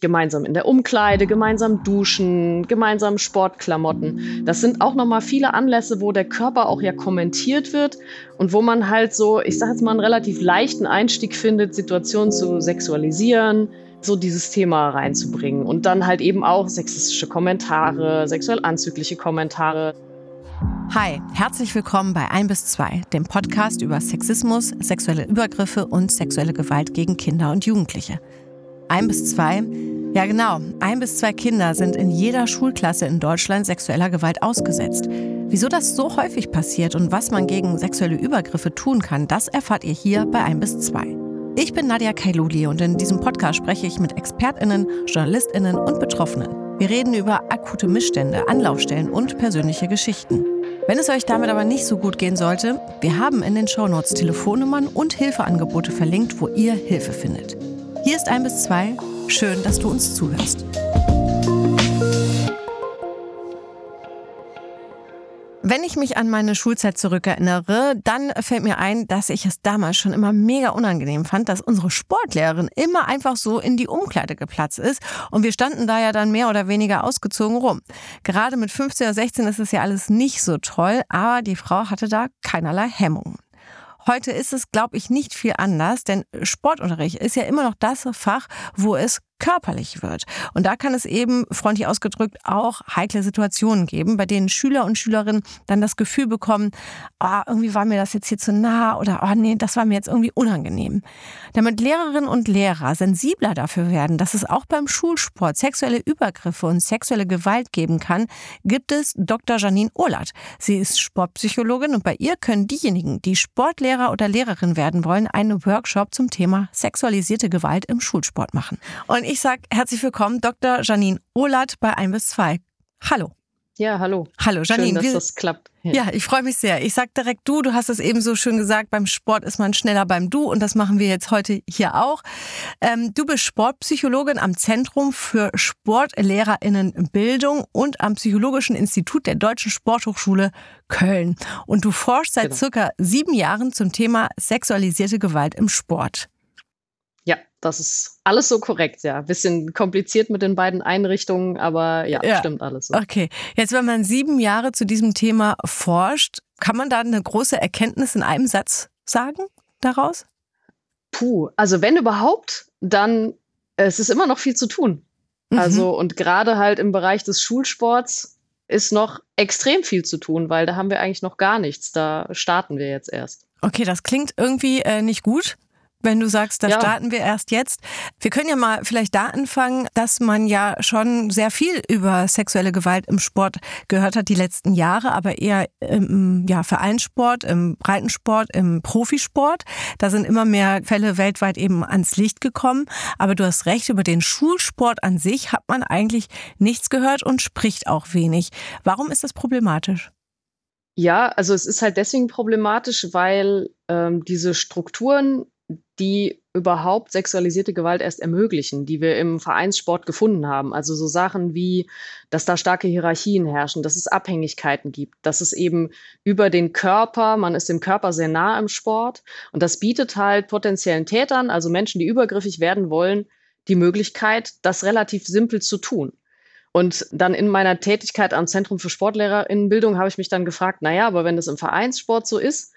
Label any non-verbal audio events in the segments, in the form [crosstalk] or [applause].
gemeinsam in der Umkleide, gemeinsam duschen, gemeinsam Sportklamotten. Das sind auch nochmal viele Anlässe, wo der Körper auch ja kommentiert wird und wo man halt so, ich sag jetzt mal, einen relativ leichten Einstieg findet, Situationen zu sexualisieren, so dieses Thema reinzubringen und dann halt eben auch sexistische Kommentare, sexuell anzügliche Kommentare. Hi, herzlich willkommen bei 1 bis 2, dem Podcast über Sexismus, sexuelle Übergriffe und sexuelle Gewalt gegen Kinder und Jugendliche. Ein bis zwei? Ja, genau. Ein bis zwei Kinder sind in jeder Schulklasse in Deutschland sexueller Gewalt ausgesetzt. Wieso das so häufig passiert und was man gegen sexuelle Übergriffe tun kann, das erfahrt ihr hier bei ein bis zwei. Ich bin Nadia Kailuli und in diesem Podcast spreche ich mit ExpertInnen, JournalistInnen und Betroffenen. Wir reden über akute Missstände, Anlaufstellen und persönliche Geschichten. Wenn es euch damit aber nicht so gut gehen sollte, wir haben in den Shownotes Telefonnummern und Hilfeangebote verlinkt, wo ihr Hilfe findet. Hier ist ein bis zwei. Schön, dass du uns zuhörst. Wenn ich mich an meine Schulzeit zurückerinnere, dann fällt mir ein, dass ich es damals schon immer mega unangenehm fand, dass unsere Sportlehrerin immer einfach so in die Umkleide geplatzt ist und wir standen da ja dann mehr oder weniger ausgezogen rum. Gerade mit 15 oder 16 ist es ja alles nicht so toll, aber die Frau hatte da keinerlei Hemmungen. Heute ist es, glaube ich, nicht viel anders, denn Sportunterricht ist ja immer noch das Fach, wo es körperlich wird. Und da kann es eben, freundlich ausgedrückt, auch heikle Situationen geben, bei denen Schüler und Schülerinnen dann das Gefühl bekommen, oh, irgendwie war mir das jetzt hier zu nah oder oh nee, das war mir jetzt irgendwie unangenehm. Damit Lehrerinnen und Lehrer sensibler dafür werden, dass es auch beim Schulsport sexuelle Übergriffe und sexuelle Gewalt geben kann, gibt es Dr. Janine Ohlert. Sie ist Sportpsychologin und bei ihr können diejenigen, die Sportlehrer oder Lehrerin werden wollen, einen Workshop zum Thema sexualisierte Gewalt im Schulsport machen. Und ich sage herzlich willkommen, Dr. Janine Ohlert bei 1 bis 2. Hallo. Ja, hallo. Hallo, Janine. Schön, dass das klappt. Ja, ja ich freue mich sehr. Ich sage direkt du, du hast es eben so schön gesagt, beim Sport ist man schneller beim Du und das machen wir jetzt heute hier auch. Ähm, du bist Sportpsychologin am Zentrum für SportlehrerInnenbildung und am Psychologischen Institut der Deutschen Sporthochschule Köln. Und du forschst seit genau. circa sieben Jahren zum Thema sexualisierte Gewalt im Sport. Das ist alles so korrekt, ja. Bisschen kompliziert mit den beiden Einrichtungen, aber ja, ja. stimmt alles so. Okay. Jetzt, wenn man sieben Jahre zu diesem Thema forscht, kann man da eine große Erkenntnis in einem Satz sagen daraus? Puh, also wenn überhaupt, dann es ist immer noch viel zu tun. Mhm. Also und gerade halt im Bereich des Schulsports ist noch extrem viel zu tun, weil da haben wir eigentlich noch gar nichts. Da starten wir jetzt erst. Okay, das klingt irgendwie äh, nicht gut wenn du sagst, da ja. starten wir erst jetzt. Wir können ja mal vielleicht da anfangen, dass man ja schon sehr viel über sexuelle Gewalt im Sport gehört hat die letzten Jahre, aber eher im ja, Vereinssport, im Breitensport, im Profisport. Da sind immer mehr Fälle weltweit eben ans Licht gekommen. Aber du hast recht, über den Schulsport an sich hat man eigentlich nichts gehört und spricht auch wenig. Warum ist das problematisch? Ja, also es ist halt deswegen problematisch, weil ähm, diese Strukturen die überhaupt sexualisierte Gewalt erst ermöglichen, die wir im Vereinssport gefunden haben. Also so Sachen wie, dass da starke Hierarchien herrschen, dass es Abhängigkeiten gibt, dass es eben über den Körper, man ist dem Körper sehr nah im Sport und das bietet halt potenziellen Tätern, also Menschen, die übergriffig werden wollen, die Möglichkeit, das relativ simpel zu tun. Und dann in meiner Tätigkeit am Zentrum für Sportlehrerinnenbildung habe ich mich dann gefragt, naja, aber wenn das im Vereinssport so ist,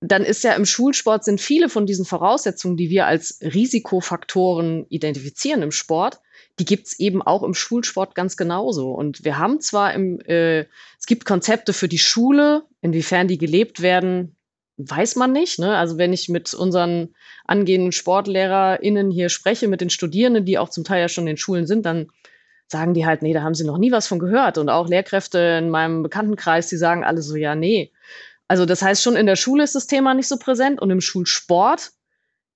dann ist ja im Schulsport sind viele von diesen Voraussetzungen, die wir als Risikofaktoren identifizieren im Sport, die gibt's eben auch im Schulsport ganz genauso. Und wir haben zwar im, äh, es gibt Konzepte für die Schule, inwiefern die gelebt werden, weiß man nicht. Ne? Also wenn ich mit unseren angehenden SportlehrerInnen hier spreche, mit den Studierenden, die auch zum Teil ja schon in den Schulen sind, dann sagen die halt, nee, da haben sie noch nie was von gehört. Und auch Lehrkräfte in meinem Bekanntenkreis, die sagen alle so, ja, nee. Also das heißt, schon in der Schule ist das Thema nicht so präsent und im Schulsport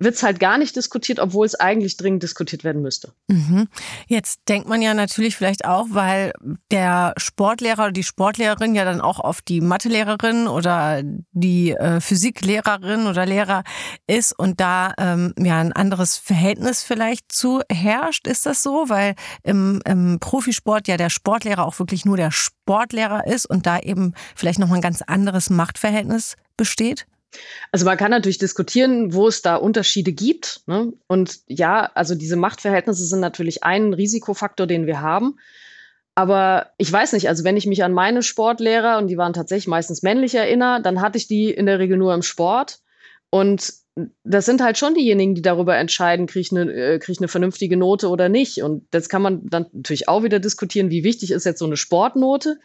wird es halt gar nicht diskutiert, obwohl es eigentlich dringend diskutiert werden müsste. Mhm. Jetzt denkt man ja natürlich vielleicht auch, weil der Sportlehrer oder die Sportlehrerin ja dann auch auf die Mathelehrerin oder die äh, Physiklehrerin oder Lehrer ist und da ähm, ja ein anderes Verhältnis vielleicht zu herrscht. Ist das so? Weil im, im Profisport ja der Sportlehrer auch wirklich nur der Sportlehrer ist und da eben vielleicht nochmal ein ganz anderes Machtverhältnis besteht? Also man kann natürlich diskutieren, wo es da Unterschiede gibt. Ne? Und ja, also diese Machtverhältnisse sind natürlich ein Risikofaktor, den wir haben. Aber ich weiß nicht, also wenn ich mich an meine Sportlehrer, und die waren tatsächlich meistens männlich, erinnere, dann hatte ich die in der Regel nur im Sport. Und das sind halt schon diejenigen, die darüber entscheiden, kriege ich, äh, krieg ich eine vernünftige Note oder nicht. Und das kann man dann natürlich auch wieder diskutieren, wie wichtig ist jetzt so eine Sportnote.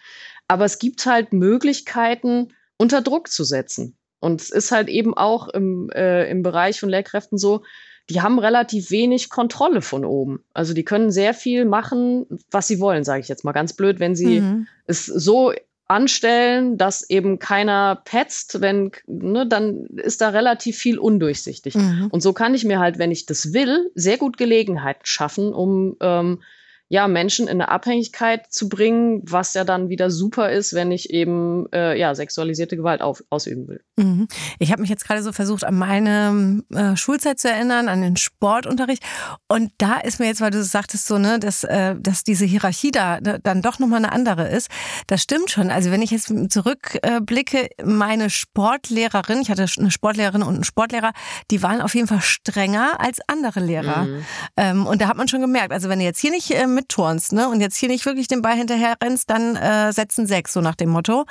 Aber es gibt halt Möglichkeiten, unter Druck zu setzen. Und es ist halt eben auch im, äh, im Bereich von Lehrkräften so, die haben relativ wenig Kontrolle von oben. Also die können sehr viel machen, was sie wollen, sage ich jetzt mal ganz blöd, wenn sie mhm. es so anstellen, dass eben keiner petzt, wenn, ne, dann ist da relativ viel undurchsichtig. Mhm. Und so kann ich mir halt, wenn ich das will, sehr gut Gelegenheiten schaffen, um ähm, ja, Menschen in eine Abhängigkeit zu bringen, was ja dann wieder super ist, wenn ich eben äh, ja, sexualisierte Gewalt auf, ausüben will. Mhm. Ich habe mich jetzt gerade so versucht, an meine äh, Schulzeit zu erinnern, an den Sportunterricht. Und da ist mir jetzt, weil du sagtest so, ne, dass, äh, dass diese Hierarchie da ne, dann doch nochmal eine andere ist. Das stimmt schon. Also wenn ich jetzt zurückblicke, meine Sportlehrerin, ich hatte eine Sportlehrerin und einen Sportlehrer, die waren auf jeden Fall strenger als andere Lehrer. Mhm. Ähm, und da hat man schon gemerkt, also wenn du jetzt hier nicht ähm, mitturnst ne, und jetzt hier nicht wirklich den Ball hinterher rennst, dann äh, setzen sechs, so nach dem Motto.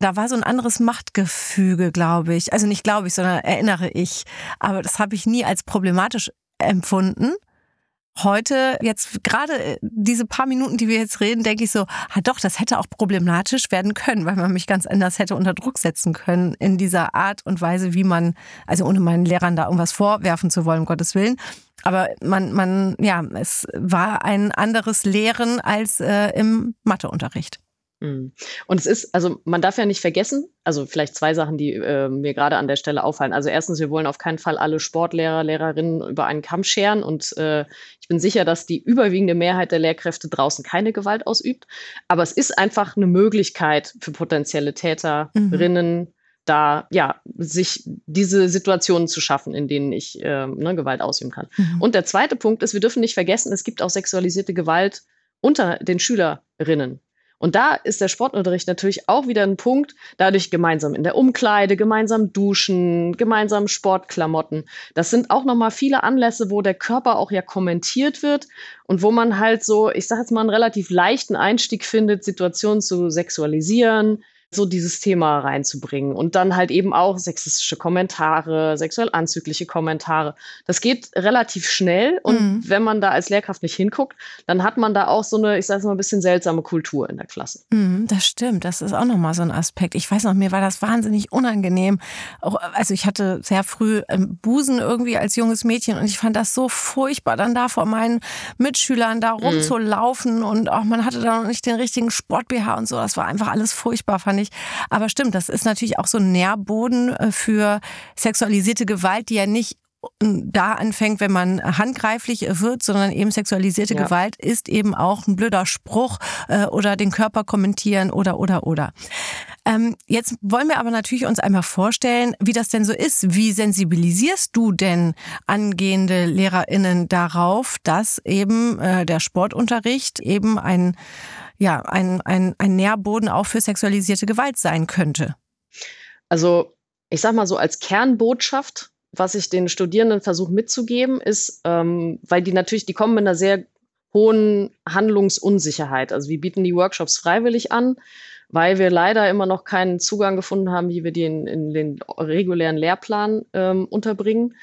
Da war so ein anderes Machtgefüge, glaube ich. Also nicht glaube ich, sondern erinnere ich. Aber das habe ich nie als problematisch empfunden heute jetzt gerade äh, diese paar Minuten, die wir jetzt reden, denke ich so, ah doch, das hätte auch problematisch werden können, weil man mich ganz anders hätte unter Druck setzen können in dieser Art und Weise, wie man, also ohne meinen Lehrern da irgendwas vorwerfen zu wollen, um Gottes Willen. Aber man, man, ja, es war ein anderes Lehren als äh, im Matheunterricht. Mhm. Und es ist, also man darf ja nicht vergessen, also vielleicht zwei Sachen, die äh, mir gerade an der Stelle auffallen. Also erstens, wir wollen auf keinen Fall alle Sportlehrer, Lehrerinnen über einen Kamm scheren und äh, ich bin sicher, dass die überwiegende Mehrheit der Lehrkräfte draußen keine Gewalt ausübt. Aber es ist einfach eine Möglichkeit für potenzielle Täterinnen, mhm. da ja sich diese Situationen zu schaffen, in denen ich äh, ne, Gewalt ausüben kann. Mhm. Und der zweite Punkt ist, wir dürfen nicht vergessen, es gibt auch sexualisierte Gewalt unter den Schülerinnen. Und da ist der Sportunterricht natürlich auch wieder ein Punkt, dadurch gemeinsam in der Umkleide, gemeinsam duschen, gemeinsam Sportklamotten. Das sind auch nochmal viele Anlässe, wo der Körper auch ja kommentiert wird und wo man halt so, ich sag jetzt mal, einen relativ leichten Einstieg findet, Situationen zu sexualisieren, so dieses Thema reinzubringen. Und dann halt eben auch sexistische Kommentare, sexuell anzügliche Kommentare. Das geht relativ schnell. Und mhm. wenn man da als Lehrkraft nicht hinguckt, dann hat man da auch so eine, ich sage mal, ein bisschen seltsame Kultur in der Klasse. Mhm, das stimmt. Das ist auch nochmal so ein Aspekt. Ich weiß noch, mir war das wahnsinnig unangenehm. Auch, also ich hatte sehr früh Busen irgendwie als junges Mädchen und ich fand das so furchtbar, dann da vor meinen Mitschülern da mhm. rumzulaufen mhm. und auch man hatte da noch nicht den richtigen Sport-BH und so. Das war einfach alles furchtbar, fand ich. Aber stimmt, das ist natürlich auch so ein Nährboden äh, für sexualisierte Gewalt, die ja nicht da anfängt, wenn man handgreiflich wird, sondern eben sexualisierte ja. Gewalt ist eben auch ein blöder Spruch äh, oder den Körper kommentieren oder oder oder. Ähm, jetzt wollen wir aber natürlich uns einmal vorstellen, wie das denn so ist. Wie sensibilisierst du denn angehende LehrerInnen darauf, dass eben äh, der Sportunterricht eben ein ja, ein, ein, ein Nährboden auch für sexualisierte Gewalt sein könnte? Also, ich sag mal so, als Kernbotschaft, was ich den Studierenden versuche mitzugeben, ist, ähm, weil die natürlich, die kommen mit einer sehr hohen Handlungsunsicherheit. Also wir bieten die Workshops freiwillig an, weil wir leider immer noch keinen Zugang gefunden haben, wie wir die in, in den regulären Lehrplan ähm, unterbringen.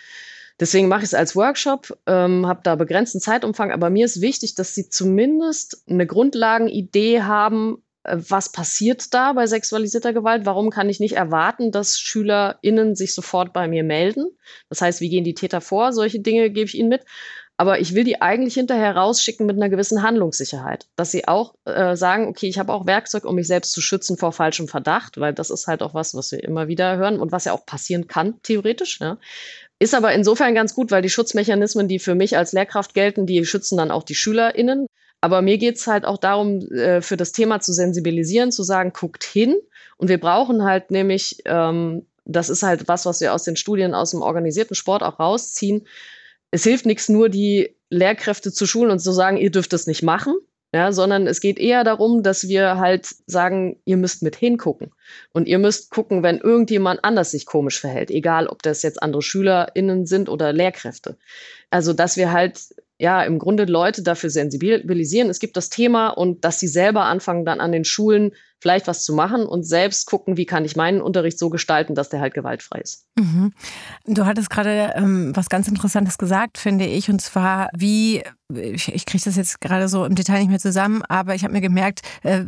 Deswegen mache ich es als Workshop, ähm, habe da begrenzten Zeitumfang, aber mir ist wichtig, dass sie zumindest eine Grundlagenidee haben, was passiert da bei sexualisierter Gewalt? Warum kann ich nicht erwarten, dass SchülerInnen sich sofort bei mir melden? Das heißt, wie gehen die Täter vor? Solche Dinge gebe ich ihnen mit. Aber ich will die eigentlich hinterher rausschicken mit einer gewissen Handlungssicherheit. Dass sie auch äh, sagen, okay, ich habe auch Werkzeug, um mich selbst zu schützen vor falschem Verdacht, weil das ist halt auch was, was wir immer wieder hören und was ja auch passieren kann, theoretisch. Ja. Ist aber insofern ganz gut, weil die Schutzmechanismen, die für mich als Lehrkraft gelten, die schützen dann auch die SchülerInnen. Aber mir geht es halt auch darum, äh, für das Thema zu sensibilisieren, zu sagen, guckt hin. Und wir brauchen halt nämlich, ähm, das ist halt was, was wir aus den Studien aus dem organisierten Sport auch rausziehen. Es hilft nichts nur, die Lehrkräfte zu schulen und zu sagen, ihr dürft das nicht machen, ja, sondern es geht eher darum, dass wir halt sagen, ihr müsst mit hingucken. Und ihr müsst gucken, wenn irgendjemand anders sich komisch verhält, egal ob das jetzt andere SchülerInnen sind oder Lehrkräfte. Also, dass wir halt ja im Grunde Leute dafür sensibilisieren. Es gibt das Thema und dass sie selber anfangen, dann an den Schulen vielleicht was zu machen und selbst gucken, wie kann ich meinen Unterricht so gestalten, dass der halt gewaltfrei ist. Mhm. Du hattest gerade ähm, was ganz Interessantes gesagt, finde ich, und zwar wie ich, ich kriege das jetzt gerade so im Detail nicht mehr zusammen, aber ich habe mir gemerkt, äh,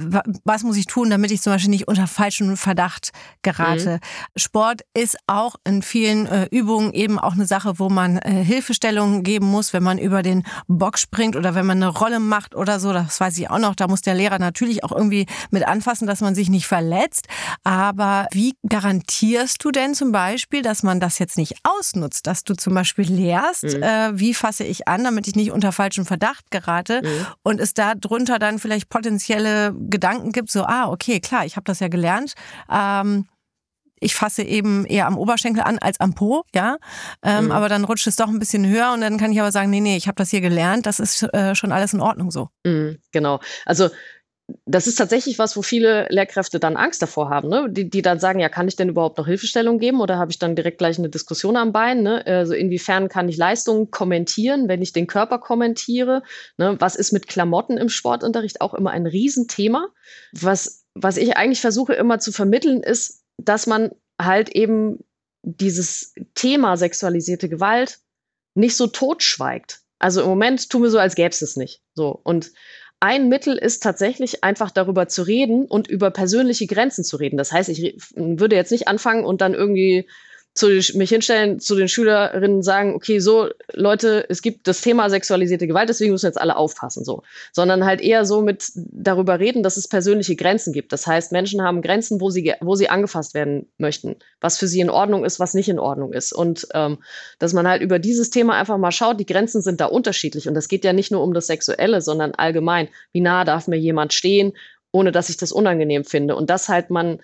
was muss ich tun, damit ich zum Beispiel nicht unter falschen Verdacht gerate. Mhm. Sport ist auch in vielen äh, Übungen eben auch eine Sache, wo man äh, Hilfestellungen geben muss, wenn man über den Bock springt oder wenn man eine Rolle macht oder so. Das weiß ich auch noch. Da muss der Lehrer natürlich auch irgendwie mit anfassen, dass man sich nicht verletzt. Aber wie garantierst du denn zum Beispiel, dass man das jetzt nicht ausnutzt, dass du zum Beispiel lehrst, mhm. äh, wie fasse ich an, damit ich nicht unter falschen Verdacht gerate mhm. und es da drunter dann vielleicht potenzielle Gedanken gibt, so, ah, okay, klar, ich habe das ja gelernt. Ähm, ich fasse eben eher am Oberschenkel an als am Po, ja. Ähm, mhm. Aber dann rutscht es doch ein bisschen höher und dann kann ich aber sagen, nee, nee, ich habe das hier gelernt, das ist äh, schon alles in Ordnung so. Mhm, genau. Also das ist tatsächlich was, wo viele Lehrkräfte dann Angst davor haben, ne? die, die dann sagen, ja, kann ich denn überhaupt noch Hilfestellung geben oder habe ich dann direkt gleich eine Diskussion am Bein? Ne? Also inwiefern kann ich Leistungen kommentieren, wenn ich den Körper kommentiere? Ne? Was ist mit Klamotten im Sportunterricht? Auch immer ein Riesenthema. Was, was ich eigentlich versuche immer zu vermitteln, ist, dass man halt eben dieses Thema sexualisierte Gewalt nicht so totschweigt. Also im Moment tun wir so, als gäbe es es nicht. So. Und ein Mittel ist tatsächlich einfach darüber zu reden und über persönliche Grenzen zu reden. Das heißt, ich würde jetzt nicht anfangen und dann irgendwie zu, mich hinstellen, zu den Schülerinnen sagen, okay, so Leute, es gibt das Thema sexualisierte Gewalt, deswegen müssen jetzt alle aufpassen, so. Sondern halt eher so mit darüber reden, dass es persönliche Grenzen gibt. Das heißt, Menschen haben Grenzen, wo sie, wo sie angefasst werden möchten, was für sie in Ordnung ist, was nicht in Ordnung ist. Und ähm, dass man halt über dieses Thema einfach mal schaut, die Grenzen sind da unterschiedlich. Und das geht ja nicht nur um das Sexuelle, sondern allgemein, wie nah darf mir jemand stehen, ohne dass ich das unangenehm finde. Und dass halt man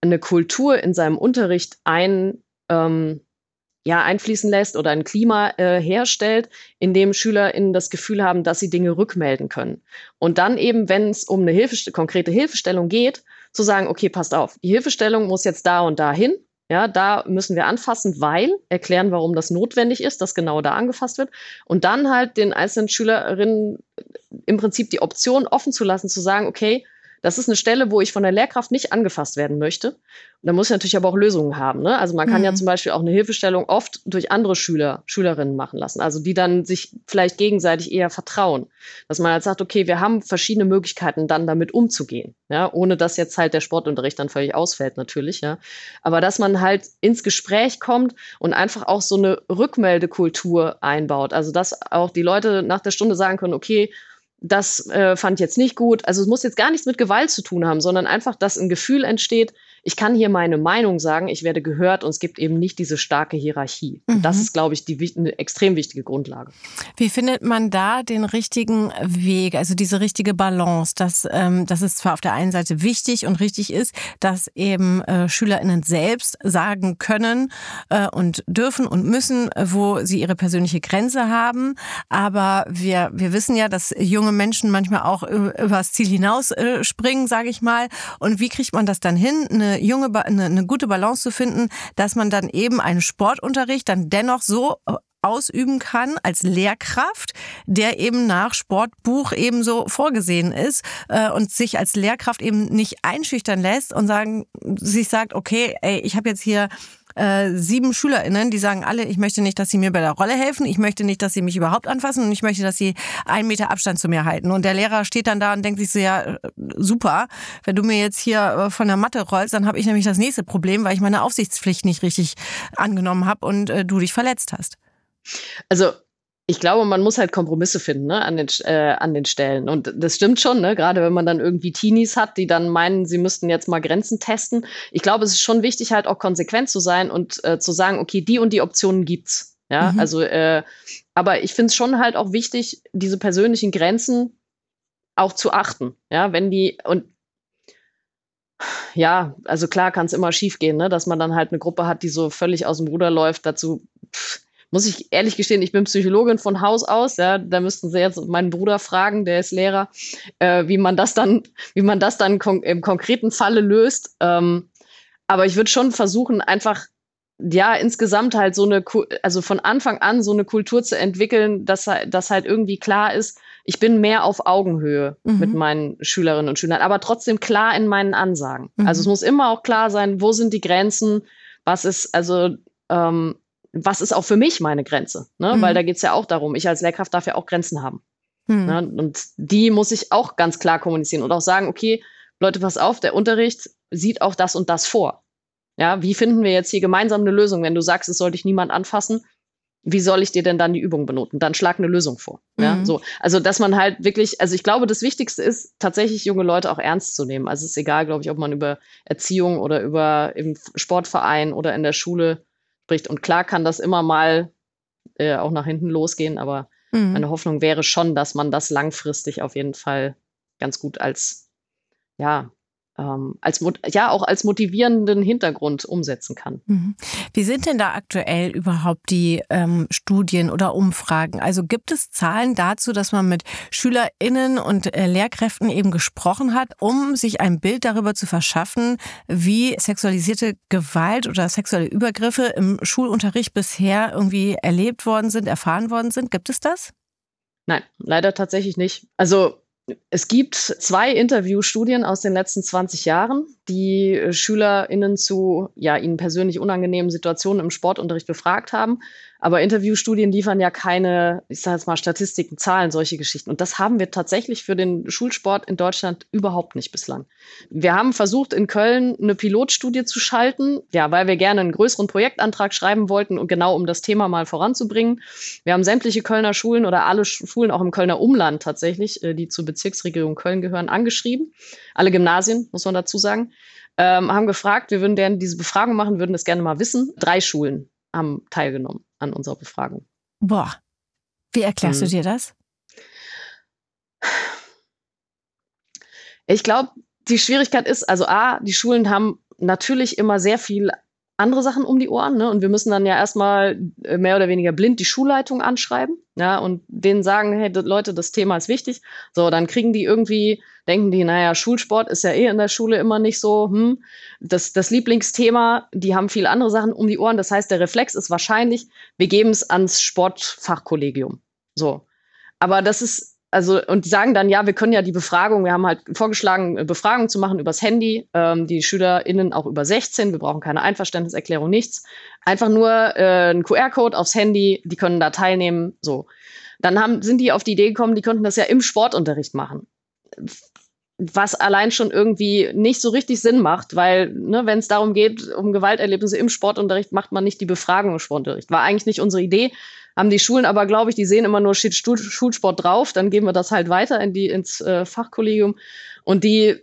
eine Kultur in seinem Unterricht ein ähm, ja, einfließen lässt oder ein Klima äh, herstellt, in dem SchülerInnen das Gefühl haben, dass sie Dinge rückmelden können. Und dann eben, wenn es um eine Hilfe, konkrete Hilfestellung geht, zu sagen, okay, passt auf, die Hilfestellung muss jetzt da und da hin. Ja, da müssen wir anfassen, weil erklären, warum das notwendig ist, dass genau da angefasst wird. Und dann halt den einzelnen Schülerinnen im Prinzip die Option offen zu lassen, zu sagen, okay, das ist eine Stelle, wo ich von der Lehrkraft nicht angefasst werden möchte. Und da muss ich natürlich aber auch Lösungen haben. Ne? Also man kann mhm. ja zum Beispiel auch eine Hilfestellung oft durch andere Schüler, Schülerinnen machen lassen. Also die dann sich vielleicht gegenseitig eher vertrauen. Dass man halt sagt, okay, wir haben verschiedene Möglichkeiten, dann damit umzugehen. Ja? Ohne dass jetzt halt der Sportunterricht dann völlig ausfällt, natürlich. Ja? Aber dass man halt ins Gespräch kommt und einfach auch so eine Rückmeldekultur einbaut. Also dass auch die Leute nach der Stunde sagen können, okay, das äh, fand jetzt nicht gut. Also es muss jetzt gar nichts mit Gewalt zu tun haben, sondern einfach, dass ein Gefühl entsteht, ich kann hier meine Meinung sagen, ich werde gehört und es gibt eben nicht diese starke Hierarchie. Mhm. Das ist, glaube ich, die eine extrem wichtige Grundlage. Wie findet man da den richtigen Weg, also diese richtige Balance, dass, ähm, dass es zwar auf der einen Seite wichtig und richtig ist, dass eben äh, SchülerInnen selbst sagen können äh, und dürfen und müssen, wo sie ihre persönliche Grenze haben, aber wir, wir wissen ja, dass junge Menschen manchmal auch übers Ziel hinaus äh, springen, sage ich mal. Und wie kriegt man das dann hin, eine junge, eine, eine gute Balance zu finden, dass man dann eben einen Sportunterricht dann dennoch so äh, ausüben kann als Lehrkraft, der eben nach Sportbuch ebenso vorgesehen ist äh, und sich als Lehrkraft eben nicht einschüchtern lässt und sagen, sich sagt, okay, ey, ich habe jetzt hier äh, sieben SchülerInnen, die sagen alle, ich möchte nicht, dass sie mir bei der Rolle helfen, ich möchte nicht, dass sie mich überhaupt anfassen und ich möchte, dass sie einen Meter Abstand zu mir halten. Und der Lehrer steht dann da und denkt sich so, ja, äh, super, wenn du mir jetzt hier äh, von der Matte rollst, dann habe ich nämlich das nächste Problem, weil ich meine Aufsichtspflicht nicht richtig angenommen habe und äh, du dich verletzt hast. Also ich glaube, man muss halt Kompromisse finden ne, an, den, äh, an den Stellen. Und das stimmt schon, ne? gerade wenn man dann irgendwie Teenies hat, die dann meinen, sie müssten jetzt mal Grenzen testen. Ich glaube, es ist schon wichtig, halt auch konsequent zu sein und äh, zu sagen, okay, die und die Optionen gibt's. Ja, mhm. also, äh, aber ich finde es schon halt auch wichtig, diese persönlichen Grenzen auch zu achten. Ja, wenn die, und ja, also klar kann es immer schief gehen, ne? dass man dann halt eine Gruppe hat, die so völlig aus dem Ruder läuft. Dazu pff, muss ich ehrlich gestehen, ich bin Psychologin von Haus aus, ja, da müssten Sie jetzt meinen Bruder fragen, der ist Lehrer, äh, wie man das dann, wie man das dann kon im konkreten Falle löst. Ähm, aber ich würde schon versuchen, einfach ja, insgesamt halt so eine, also von Anfang an so eine Kultur zu entwickeln, dass, dass halt irgendwie klar ist, ich bin mehr auf Augenhöhe mhm. mit meinen Schülerinnen und Schülern, aber trotzdem klar in meinen Ansagen. Mhm. Also es muss immer auch klar sein, wo sind die Grenzen, was ist, also ähm, was ist auch für mich meine Grenze? Ne? Mhm. Weil da geht es ja auch darum, ich als Lehrkraft darf ja auch Grenzen haben. Mhm. Ne? Und die muss ich auch ganz klar kommunizieren und auch sagen, okay, Leute, pass auf, der Unterricht sieht auch das und das vor. Ja, wie finden wir jetzt hier gemeinsam eine Lösung? Wenn du sagst, es soll dich niemand anfassen, wie soll ich dir denn dann die Übung benoten? Dann schlag eine Lösung vor. Mhm. Ja, so. Also, dass man halt wirklich, also ich glaube, das Wichtigste ist, tatsächlich junge Leute auch ernst zu nehmen. Also es ist egal, glaube ich, ob man über Erziehung oder über im Sportverein oder in der Schule spricht. Und klar kann das immer mal äh, auch nach hinten losgehen, aber mhm. meine Hoffnung wäre schon, dass man das langfristig auf jeden Fall ganz gut als, ja, ähm, als ja auch als motivierenden Hintergrund umsetzen kann. Mhm. Wie sind denn da aktuell überhaupt die ähm, Studien oder Umfragen? Also gibt es Zahlen dazu, dass man mit SchülerInnen und äh, Lehrkräften eben gesprochen hat, um sich ein Bild darüber zu verschaffen, wie sexualisierte Gewalt oder sexuelle Übergriffe im Schulunterricht bisher irgendwie erlebt worden sind, erfahren worden sind? Gibt es das? Nein, leider tatsächlich nicht. Also es gibt zwei Interviewstudien aus den letzten 20 Jahren, die äh, SchülerInnen zu ja, ihnen persönlich unangenehmen Situationen im Sportunterricht befragt haben. Aber Interviewstudien liefern ja keine, ich sage jetzt mal, Statistiken, Zahlen, solche Geschichten. Und das haben wir tatsächlich für den Schulsport in Deutschland überhaupt nicht bislang. Wir haben versucht, in Köln eine Pilotstudie zu schalten, ja, weil wir gerne einen größeren Projektantrag schreiben wollten und genau um das Thema mal voranzubringen. Wir haben sämtliche Kölner Schulen oder alle Schulen auch im Kölner Umland tatsächlich, äh, die zur Bezirksregierung Köln gehören, angeschrieben. Alle Gymnasien, muss man dazu sagen. Ähm, haben gefragt, wir würden gerne diese Befragung machen, würden das gerne mal wissen. Drei Schulen haben teilgenommen an unserer Befragung. Boah, wie erklärst hm. du dir das? Ich glaube, die Schwierigkeit ist, also A, die Schulen haben natürlich immer sehr viel andere Sachen um die Ohren. Ne? Und wir müssen dann ja erstmal äh, mehr oder weniger blind die Schulleitung anschreiben ja, und denen sagen, hey Leute, das Thema ist wichtig. So, dann kriegen die irgendwie, denken die, naja, Schulsport ist ja eh in der Schule immer nicht so, hm, das, das Lieblingsthema, die haben viel andere Sachen um die Ohren. Das heißt, der Reflex ist wahrscheinlich, wir geben es ans Sportfachkollegium. So. Aber das ist also, und sagen dann, ja, wir können ja die Befragung, wir haben halt vorgeschlagen, äh, Befragung zu machen übers Handy, ähm, die SchülerInnen auch über 16, wir brauchen keine Einverständniserklärung, nichts. Einfach nur äh, ein QR-Code aufs Handy, die können da teilnehmen, so. Dann haben, sind die auf die Idee gekommen, die könnten das ja im Sportunterricht machen. Was allein schon irgendwie nicht so richtig Sinn macht, weil, ne, wenn es darum geht, um Gewalterlebnisse im Sportunterricht, macht man nicht die Befragung im Sportunterricht. War eigentlich nicht unsere Idee haben die Schulen aber, glaube ich, die sehen immer nur steht Schulsport drauf, dann geben wir das halt weiter in die, ins äh, Fachkollegium. Und die,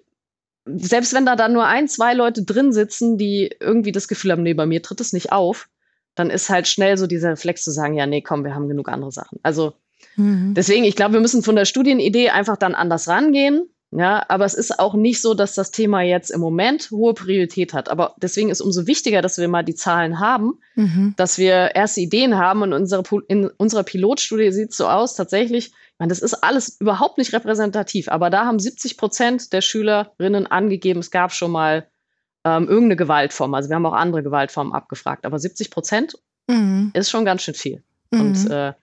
selbst wenn da dann nur ein, zwei Leute drin sitzen, die irgendwie das Gefühl haben, nee, bei mir tritt es nicht auf, dann ist halt schnell so dieser Reflex zu sagen, ja, nee, komm, wir haben genug andere Sachen. Also mhm. deswegen, ich glaube, wir müssen von der Studienidee einfach dann anders rangehen ja, aber es ist auch nicht so, dass das Thema jetzt im Moment hohe Priorität hat. Aber deswegen ist umso wichtiger, dass wir mal die Zahlen haben, mhm. dass wir erste Ideen haben. Und unsere, in unserer Pilotstudie sieht es so aus, tatsächlich, ich meine, das ist alles überhaupt nicht repräsentativ, aber da haben 70 Prozent der Schülerinnen angegeben, es gab schon mal ähm, irgendeine Gewaltform. Also wir haben auch andere Gewaltformen abgefragt, aber 70 Prozent mhm. ist schon ganz schön viel. Mhm. Und, äh,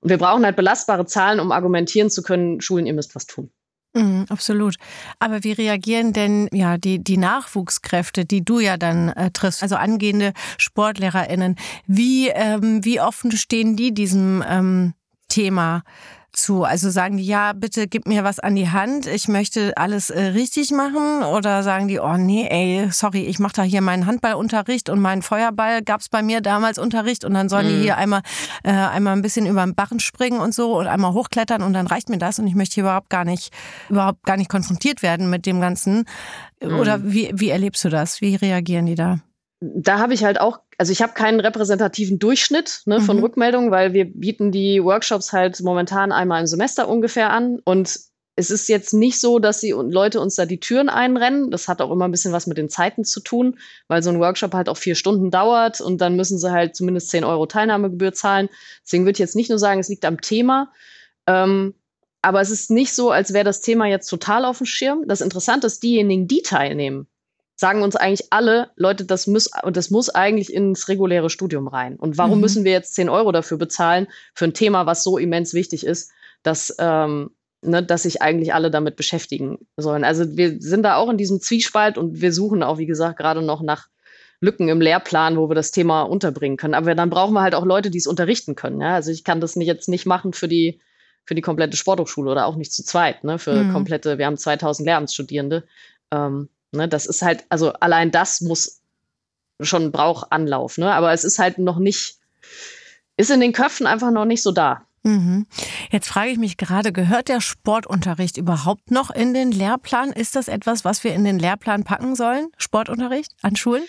und wir brauchen halt belastbare Zahlen, um argumentieren zu können, Schulen, ihr müsst was tun. Mhm, absolut. Aber wie reagieren denn ja die, die Nachwuchskräfte, die du ja dann äh, triffst, also angehende SportlehrerInnen, wie, ähm, wie offen stehen die diesem ähm, Thema zu? Also sagen die, ja, bitte gib mir was an die Hand, ich möchte alles äh, richtig machen? Oder sagen die, oh nee, ey, sorry, ich mache da hier meinen Handballunterricht und meinen Feuerball gab's bei mir damals Unterricht und dann sollen mhm. die hier einmal, äh, einmal ein bisschen über den Barren springen und so und einmal hochklettern und dann reicht mir das und ich möchte hier überhaupt gar nicht, überhaupt gar nicht konfrontiert werden mit dem Ganzen. Mhm. Oder wie, wie erlebst du das? Wie reagieren die da? Da habe ich halt auch, also ich habe keinen repräsentativen Durchschnitt ne, von mhm. Rückmeldungen, weil wir bieten die Workshops halt momentan einmal im Semester ungefähr an. Und es ist jetzt nicht so, dass die Leute uns da die Türen einrennen. Das hat auch immer ein bisschen was mit den Zeiten zu tun, weil so ein Workshop halt auch vier Stunden dauert und dann müssen sie halt zumindest 10 Euro Teilnahmegebühr zahlen. Deswegen würde ich jetzt nicht nur sagen, es liegt am Thema. Ähm, aber es ist nicht so, als wäre das Thema jetzt total auf dem Schirm. Das Interessante ist, diejenigen, die teilnehmen, sagen uns eigentlich alle, Leute, das muss, das muss eigentlich ins reguläre Studium rein. Und warum mhm. müssen wir jetzt 10 Euro dafür bezahlen für ein Thema, was so immens wichtig ist, dass, ähm, ne, dass sich eigentlich alle damit beschäftigen sollen. Also wir sind da auch in diesem Zwiespalt und wir suchen auch, wie gesagt, gerade noch nach Lücken im Lehrplan, wo wir das Thema unterbringen können. Aber dann brauchen wir halt auch Leute, die es unterrichten können. Ja? Also ich kann das nicht, jetzt nicht machen für die, für die komplette Sporthochschule oder auch nicht zu zweit, ne? für mhm. komplette, wir haben 2000 Lehramtsstudierende. Ähm, ne? Das ist halt, also allein das muss schon braucht Anlauf, ne? aber es ist halt noch nicht, ist in den Köpfen einfach noch nicht so da. Mhm. Jetzt frage ich mich gerade, gehört der Sportunterricht überhaupt noch in den Lehrplan? Ist das etwas, was wir in den Lehrplan packen sollen? Sportunterricht an Schulen?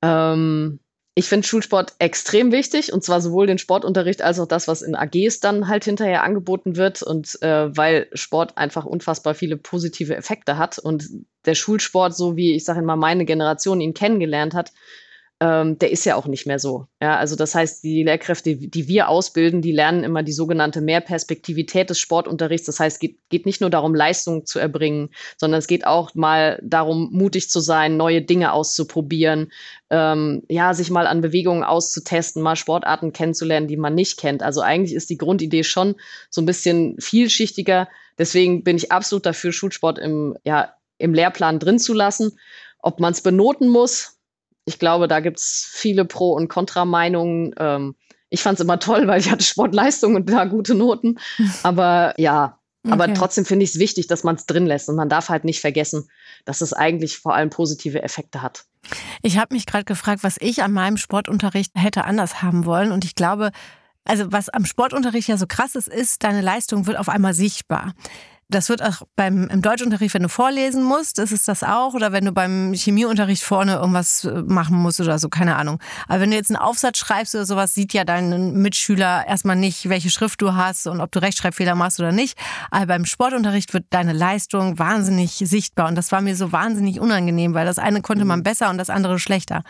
Ähm, ich finde Schulsport extrem wichtig und zwar sowohl den Sportunterricht als auch das, was in AGs dann halt hinterher angeboten wird und äh, weil Sport einfach unfassbar viele positive Effekte hat und der Schulsport, so wie ich sage mal meine Generation ihn kennengelernt hat, ähm, der ist ja auch nicht mehr so. Ja, also das heißt, die Lehrkräfte, die wir ausbilden, die lernen immer die sogenannte Mehrperspektivität des Sportunterrichts. Das heißt, es geht, geht nicht nur darum, Leistung zu erbringen, sondern es geht auch mal darum, mutig zu sein, neue Dinge auszuprobieren, ähm, ja, sich mal an Bewegungen auszutesten, mal Sportarten kennenzulernen, die man nicht kennt. Also eigentlich ist die Grundidee schon so ein bisschen vielschichtiger. Deswegen bin ich absolut dafür, Schulsport im, ja, im Lehrplan drin zu lassen. Ob man es benoten muss, ich glaube, da gibt es viele Pro- und Kontra-Meinungen. Ähm, ich fand es immer toll, weil ich hatte Sportleistung und da gute Noten. [laughs] Aber ja, okay. aber trotzdem finde ich es wichtig, dass man es drin lässt. Und man darf halt nicht vergessen, dass es eigentlich vor allem positive Effekte hat. Ich habe mich gerade gefragt, was ich an meinem Sportunterricht hätte anders haben wollen. Und ich glaube, also was am Sportunterricht ja so krass ist, ist, deine Leistung wird auf einmal sichtbar. Das wird auch beim im Deutschunterricht, wenn du vorlesen musst, ist es das auch. Oder wenn du beim Chemieunterricht vorne irgendwas äh, machen musst oder so, keine Ahnung. Aber wenn du jetzt einen Aufsatz schreibst oder sowas, sieht ja dein Mitschüler erstmal nicht, welche Schrift du hast und ob du Rechtschreibfehler machst oder nicht. Aber beim Sportunterricht wird deine Leistung wahnsinnig sichtbar. Und das war mir so wahnsinnig unangenehm, weil das eine konnte man mhm. besser und das andere schlechter.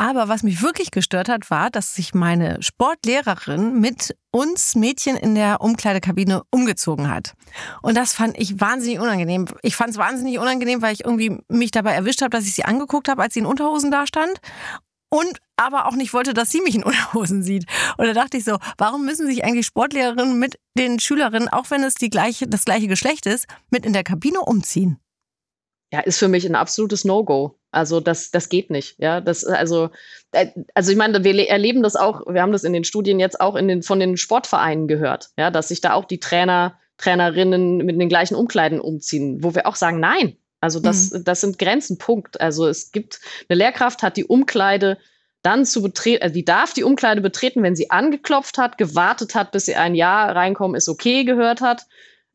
Aber was mich wirklich gestört hat, war, dass sich meine Sportlehrerin mit uns Mädchen in der Umkleidekabine umgezogen hat. Und das fand ich wahnsinnig unangenehm. Ich fand es wahnsinnig unangenehm, weil ich irgendwie mich dabei erwischt habe, dass ich sie angeguckt habe, als sie in Unterhosen da stand. Und aber auch nicht wollte, dass sie mich in Unterhosen sieht. Und da dachte ich so, warum müssen sich eigentlich Sportlehrerinnen mit den Schülerinnen, auch wenn es die gleiche, das gleiche Geschlecht ist, mit in der Kabine umziehen? Ja, ist für mich ein absolutes No-Go. Also das, das geht nicht. Ja, das, also, äh, also ich meine, wir erleben das auch, wir haben das in den Studien jetzt auch in den, von den Sportvereinen gehört, ja, dass sich da auch die Trainer, Trainerinnen mit den gleichen Umkleiden umziehen, wo wir auch sagen, nein. Also das, mhm. das sind Grenzen, Punkt. Also es gibt, eine Lehrkraft hat die Umkleide dann zu betreten, also die darf die Umkleide betreten, wenn sie angeklopft hat, gewartet hat, bis sie ein Ja reinkommen, ist okay gehört hat,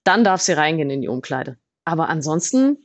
dann darf sie reingehen in die Umkleide. Aber ansonsten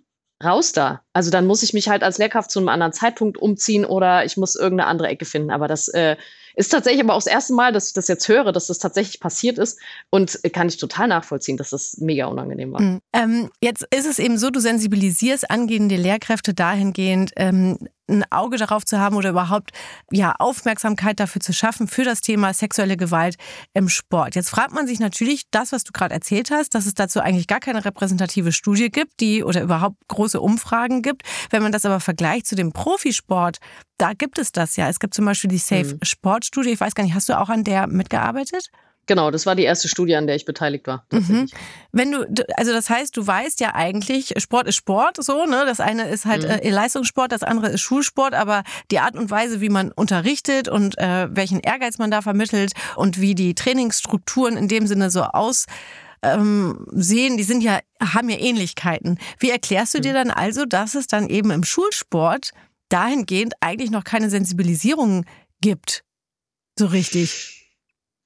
raus da. Also dann muss ich mich halt als Lehrkraft zu einem anderen Zeitpunkt umziehen oder ich muss irgendeine andere Ecke finden. Aber das äh, ist tatsächlich aber auch das erste Mal, dass ich das jetzt höre, dass das tatsächlich passiert ist und äh, kann ich total nachvollziehen, dass das mega unangenehm war. Mhm. Ähm, jetzt ist es eben so, du sensibilisierst angehende Lehrkräfte dahingehend, ähm, ein Auge darauf zu haben oder überhaupt ja Aufmerksamkeit dafür zu schaffen für das Thema sexuelle Gewalt im Sport. Jetzt fragt man sich natürlich, das, was du gerade erzählt hast, dass es dazu eigentlich gar keine repräsentative Studie gibt, die oder überhaupt große Umfragen gibt. Wenn man das aber vergleicht zu dem Profisport, da gibt es das ja. Es gibt zum Beispiel die Safe mhm. Sport Studie. Ich weiß gar nicht, hast du auch an der mitgearbeitet? Genau, das war die erste Studie, an der ich beteiligt war. Mhm. Wenn du, also das heißt, du weißt ja eigentlich, Sport ist Sport, so, ne? Das eine ist halt mhm. äh, Leistungssport, das andere ist Schulsport, aber die Art und Weise, wie man unterrichtet und äh, welchen Ehrgeiz man da vermittelt und wie die Trainingsstrukturen in dem Sinne so aus ähm, sehen, die sind ja, haben ja Ähnlichkeiten. Wie erklärst du dir mhm. dann also, dass es dann eben im Schulsport dahingehend eigentlich noch keine Sensibilisierung gibt? So richtig.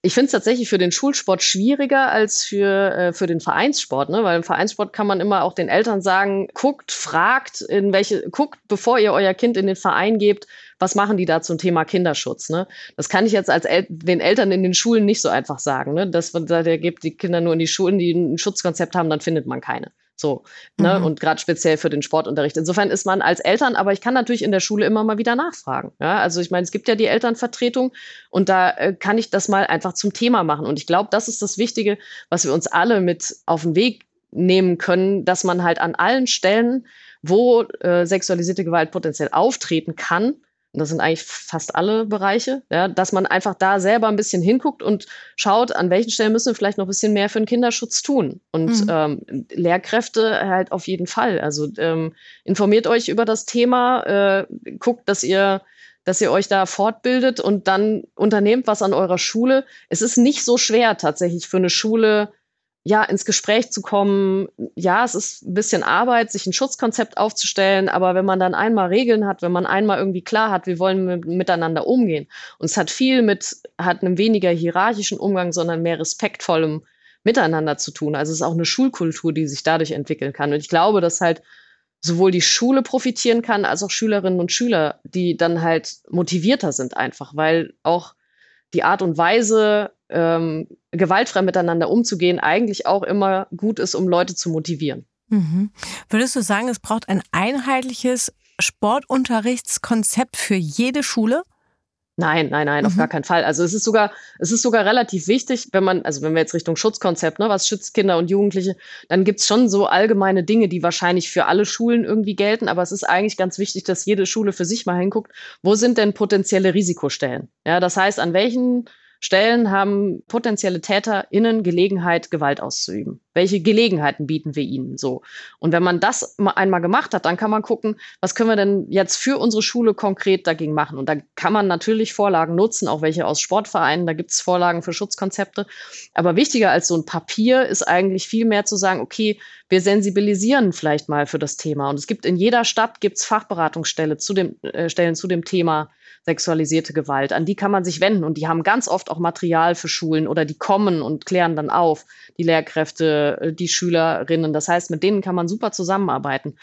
Ich finde es tatsächlich für den Schulsport schwieriger als für, äh, für den Vereinssport, ne? Weil im Vereinssport kann man immer auch den Eltern sagen, guckt, fragt, in welche, guckt, bevor ihr euer Kind in den Verein gebt, was machen die da zum Thema Kinderschutz? Ne? Das kann ich jetzt als El den Eltern in den Schulen nicht so einfach sagen. Ne? Dass man da der gibt die Kinder nur in die Schulen, die ein Schutzkonzept haben, dann findet man keine. So, ne? Mhm. Und gerade speziell für den Sportunterricht. Insofern ist man als Eltern, aber ich kann natürlich in der Schule immer mal wieder nachfragen. Ja? Also ich meine, es gibt ja die Elternvertretung und da äh, kann ich das mal einfach zum Thema machen. Und ich glaube, das ist das Wichtige, was wir uns alle mit auf den Weg nehmen können, dass man halt an allen Stellen, wo äh, sexualisierte Gewalt potenziell auftreten kann, das sind eigentlich fast alle Bereiche, ja, dass man einfach da selber ein bisschen hinguckt und schaut, an welchen Stellen müssen wir vielleicht noch ein bisschen mehr für den Kinderschutz tun. Und mhm. ähm, Lehrkräfte halt auf jeden Fall. Also ähm, informiert euch über das Thema, äh, guckt, dass ihr dass ihr euch da fortbildet und dann unternehmt was an eurer Schule. Es ist nicht so schwer tatsächlich für eine Schule, ja, ins Gespräch zu kommen. Ja, es ist ein bisschen Arbeit, sich ein Schutzkonzept aufzustellen, aber wenn man dann einmal Regeln hat, wenn man einmal irgendwie klar hat, wie wollen wir miteinander umgehen. Und es hat viel mit, hat einem weniger hierarchischen Umgang, sondern mehr respektvollem Miteinander zu tun. Also es ist auch eine Schulkultur, die sich dadurch entwickeln kann. Und ich glaube, dass halt sowohl die Schule profitieren kann, als auch Schülerinnen und Schüler, die dann halt motivierter sind einfach, weil auch die Art und Weise, ähm, gewaltfrei miteinander umzugehen, eigentlich auch immer gut ist, um Leute zu motivieren. Mhm. Würdest du sagen, es braucht ein einheitliches Sportunterrichtskonzept für jede Schule? Nein, nein, nein, mhm. auf gar keinen Fall. Also es ist sogar, es ist sogar relativ wichtig, wenn man, also wenn wir jetzt Richtung Schutzkonzept, ne, was schützt Kinder und Jugendliche, dann gibt es schon so allgemeine Dinge, die wahrscheinlich für alle Schulen irgendwie gelten, aber es ist eigentlich ganz wichtig, dass jede Schule für sich mal hinguckt, wo sind denn potenzielle Risikostellen? Ja, das heißt, an welchen Stellen haben potenzielle TäterInnen Gelegenheit, Gewalt auszuüben. Welche Gelegenheiten bieten wir ihnen so? Und wenn man das einmal gemacht hat, dann kann man gucken, was können wir denn jetzt für unsere Schule konkret dagegen machen? Und da kann man natürlich Vorlagen nutzen, auch welche aus Sportvereinen, da gibt es Vorlagen für Schutzkonzepte. Aber wichtiger als so ein Papier ist eigentlich viel mehr zu sagen, okay, wir sensibilisieren vielleicht mal für das Thema. Und es gibt in jeder Stadt gibt's Fachberatungsstellen zu dem, äh, Stellen zu dem Thema sexualisierte Gewalt. An die kann man sich wenden und die haben ganz oft auch Material für Schulen oder die kommen und klären dann auf, die Lehrkräfte, äh, die Schülerinnen. Das heißt, mit denen kann man super zusammenarbeiten.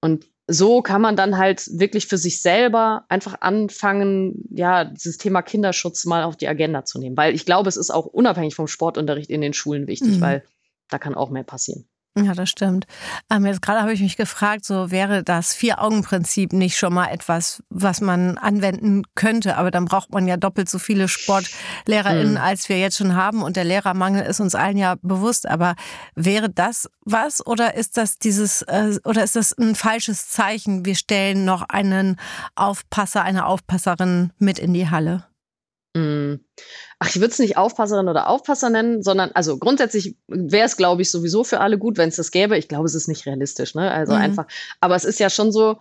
Und so kann man dann halt wirklich für sich selber einfach anfangen, ja, dieses Thema Kinderschutz mal auf die Agenda zu nehmen. Weil ich glaube, es ist auch unabhängig vom Sportunterricht in den Schulen wichtig, mhm. weil da kann auch mehr passieren. Ja, das stimmt. Ähm, jetzt gerade habe ich mich gefragt, so wäre das Vier-Augen-Prinzip nicht schon mal etwas, was man anwenden könnte, aber dann braucht man ja doppelt so viele SportlehrerInnen, mhm. als wir jetzt schon haben und der Lehrermangel ist uns allen ja bewusst. Aber wäre das was oder ist das dieses äh, oder ist das ein falsches Zeichen? Wir stellen noch einen Aufpasser, eine Aufpasserin mit in die Halle. Mhm. Ach, ich würde es nicht Aufpasserin oder Aufpasser nennen, sondern also grundsätzlich wäre es, glaube ich, sowieso für alle gut, wenn es das gäbe. Ich glaube, es ist nicht realistisch, ne? Also mhm. einfach. Aber es ist ja schon so,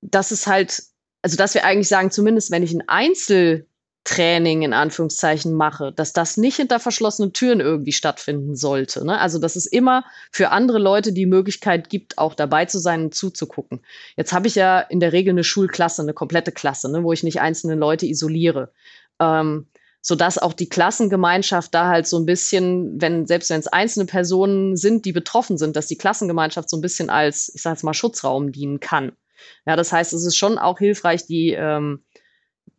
dass es halt, also dass wir eigentlich sagen, zumindest wenn ich ein Einzeltraining in Anführungszeichen mache, dass das nicht hinter verschlossenen Türen irgendwie stattfinden sollte. Ne? Also dass es immer für andere Leute die Möglichkeit gibt, auch dabei zu sein und zuzugucken. Jetzt habe ich ja in der Regel eine Schulklasse, eine komplette Klasse, ne, wo ich nicht einzelne Leute isoliere. Ähm, sodass auch die Klassengemeinschaft da halt so ein bisschen, wenn, selbst wenn es einzelne Personen sind, die betroffen sind, dass die Klassengemeinschaft so ein bisschen als, ich sage jetzt mal, Schutzraum dienen kann. Ja, das heißt, es ist schon auch hilfreich, die, ähm,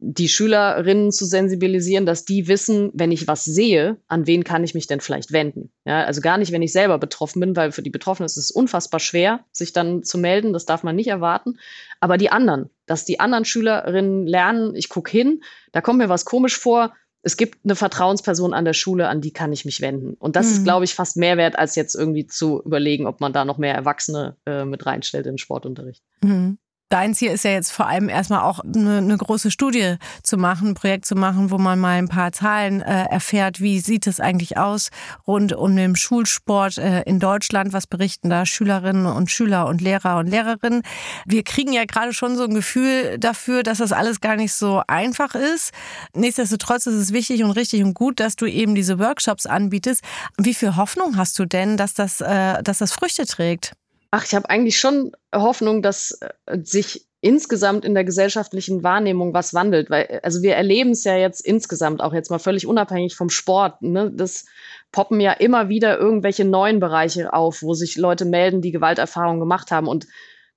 die Schülerinnen zu sensibilisieren, dass die wissen, wenn ich was sehe, an wen kann ich mich denn vielleicht wenden. Ja, also gar nicht, wenn ich selber betroffen bin, weil für die Betroffenen ist es unfassbar schwer, sich dann zu melden. Das darf man nicht erwarten. Aber die anderen, dass die anderen Schülerinnen lernen, ich gucke hin, da kommt mir was komisch vor, es gibt eine Vertrauensperson an der Schule, an die kann ich mich wenden. Und das mhm. ist, glaube ich, fast mehr wert, als jetzt irgendwie zu überlegen, ob man da noch mehr Erwachsene äh, mit reinstellt in den Sportunterricht. Mhm. Dein Ziel ist ja jetzt vor allem erstmal auch eine, eine, große Studie zu machen, ein Projekt zu machen, wo man mal ein paar Zahlen äh, erfährt. Wie sieht es eigentlich aus rund um den Schulsport äh, in Deutschland? Was berichten da Schülerinnen und Schüler und Lehrer und Lehrerinnen? Wir kriegen ja gerade schon so ein Gefühl dafür, dass das alles gar nicht so einfach ist. Nichtsdestotrotz ist es wichtig und richtig und gut, dass du eben diese Workshops anbietest. Wie viel Hoffnung hast du denn, dass das, äh, dass das Früchte trägt? Ach, ich habe eigentlich schon Hoffnung, dass äh, sich insgesamt in der gesellschaftlichen Wahrnehmung was wandelt, weil äh, also wir erleben es ja jetzt insgesamt auch jetzt mal völlig unabhängig vom Sport. Ne? Das poppen ja immer wieder irgendwelche neuen Bereiche auf, wo sich Leute melden, die Gewalterfahrungen gemacht haben und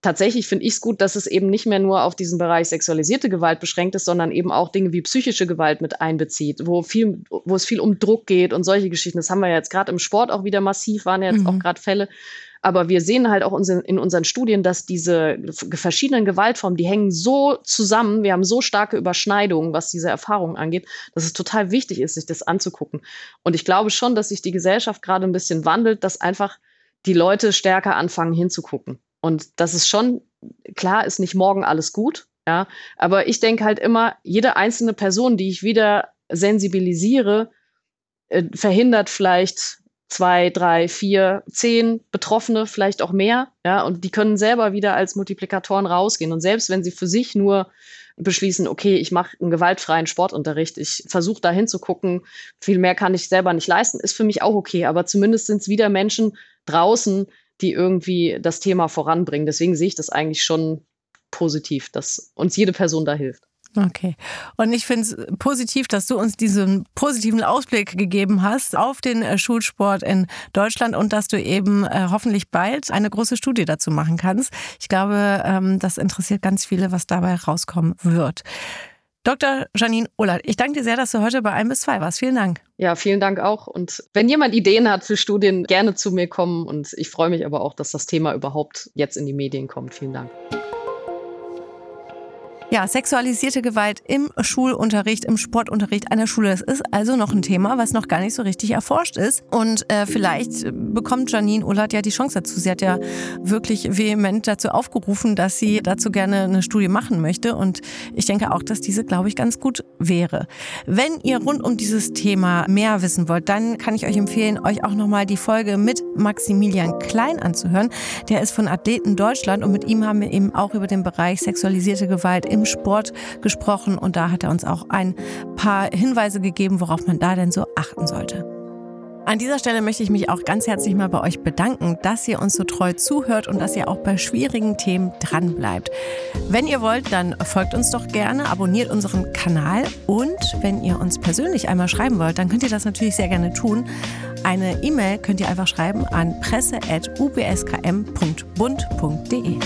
tatsächlich finde ich es gut, dass es eben nicht mehr nur auf diesen Bereich sexualisierte Gewalt beschränkt ist, sondern eben auch Dinge wie psychische Gewalt mit einbezieht, wo viel, wo es viel um Druck geht und solche Geschichten. Das haben wir jetzt gerade im Sport auch wieder massiv, waren ja jetzt mhm. auch gerade Fälle. Aber wir sehen halt auch in unseren Studien, dass diese verschiedenen Gewaltformen, die hängen so zusammen, wir haben so starke Überschneidungen, was diese Erfahrungen angeht, dass es total wichtig ist, sich das anzugucken. Und ich glaube schon, dass sich die Gesellschaft gerade ein bisschen wandelt, dass einfach die Leute stärker anfangen hinzugucken. Und das ist schon, klar ist nicht morgen alles gut, ja, aber ich denke halt immer, jede einzelne Person, die ich wieder sensibilisiere, äh, verhindert vielleicht zwei, drei, vier, zehn Betroffene, vielleicht auch mehr, ja, und die können selber wieder als Multiplikatoren rausgehen. Und selbst wenn sie für sich nur beschließen, okay, ich mache einen gewaltfreien Sportunterricht, ich versuche da hinzugucken, viel mehr kann ich selber nicht leisten, ist für mich auch okay. Aber zumindest sind es wieder Menschen draußen, die irgendwie das Thema voranbringen. Deswegen sehe ich das eigentlich schon positiv, dass uns jede Person da hilft. Okay. Und ich finde es positiv, dass du uns diesen positiven Ausblick gegeben hast auf den äh, Schulsport in Deutschland und dass du eben äh, hoffentlich bald eine große Studie dazu machen kannst. Ich glaube, ähm, das interessiert ganz viele, was dabei rauskommen wird. Dr. Janine Ullert, ich danke dir sehr, dass du heute bei 1 bis 2 warst. Vielen Dank. Ja, vielen Dank auch. Und wenn jemand Ideen hat für Studien, gerne zu mir kommen. Und ich freue mich aber auch, dass das Thema überhaupt jetzt in die Medien kommt. Vielen Dank. Ja, sexualisierte Gewalt im Schulunterricht, im Sportunterricht einer Schule, das ist also noch ein Thema, was noch gar nicht so richtig erforscht ist. Und äh, vielleicht bekommt Janine Ullert ja die Chance dazu. Sie hat ja wirklich vehement dazu aufgerufen, dass sie dazu gerne eine Studie machen möchte. Und ich denke auch, dass diese, glaube ich, ganz gut wäre. Wenn ihr rund um dieses Thema mehr wissen wollt, dann kann ich euch empfehlen, euch auch nochmal die Folge mit Maximilian Klein anzuhören. Der ist von Athleten Deutschland und mit ihm haben wir eben auch über den Bereich sexualisierte Gewalt im Sport gesprochen und da hat er uns auch ein paar Hinweise gegeben, worauf man da denn so achten sollte. An dieser Stelle möchte ich mich auch ganz herzlich mal bei euch bedanken, dass ihr uns so treu zuhört und dass ihr auch bei schwierigen Themen dranbleibt. Wenn ihr wollt, dann folgt uns doch gerne, abonniert unseren Kanal und wenn ihr uns persönlich einmal schreiben wollt, dann könnt ihr das natürlich sehr gerne tun. Eine E-Mail könnt ihr einfach schreiben an presse.ubskm.bund.de.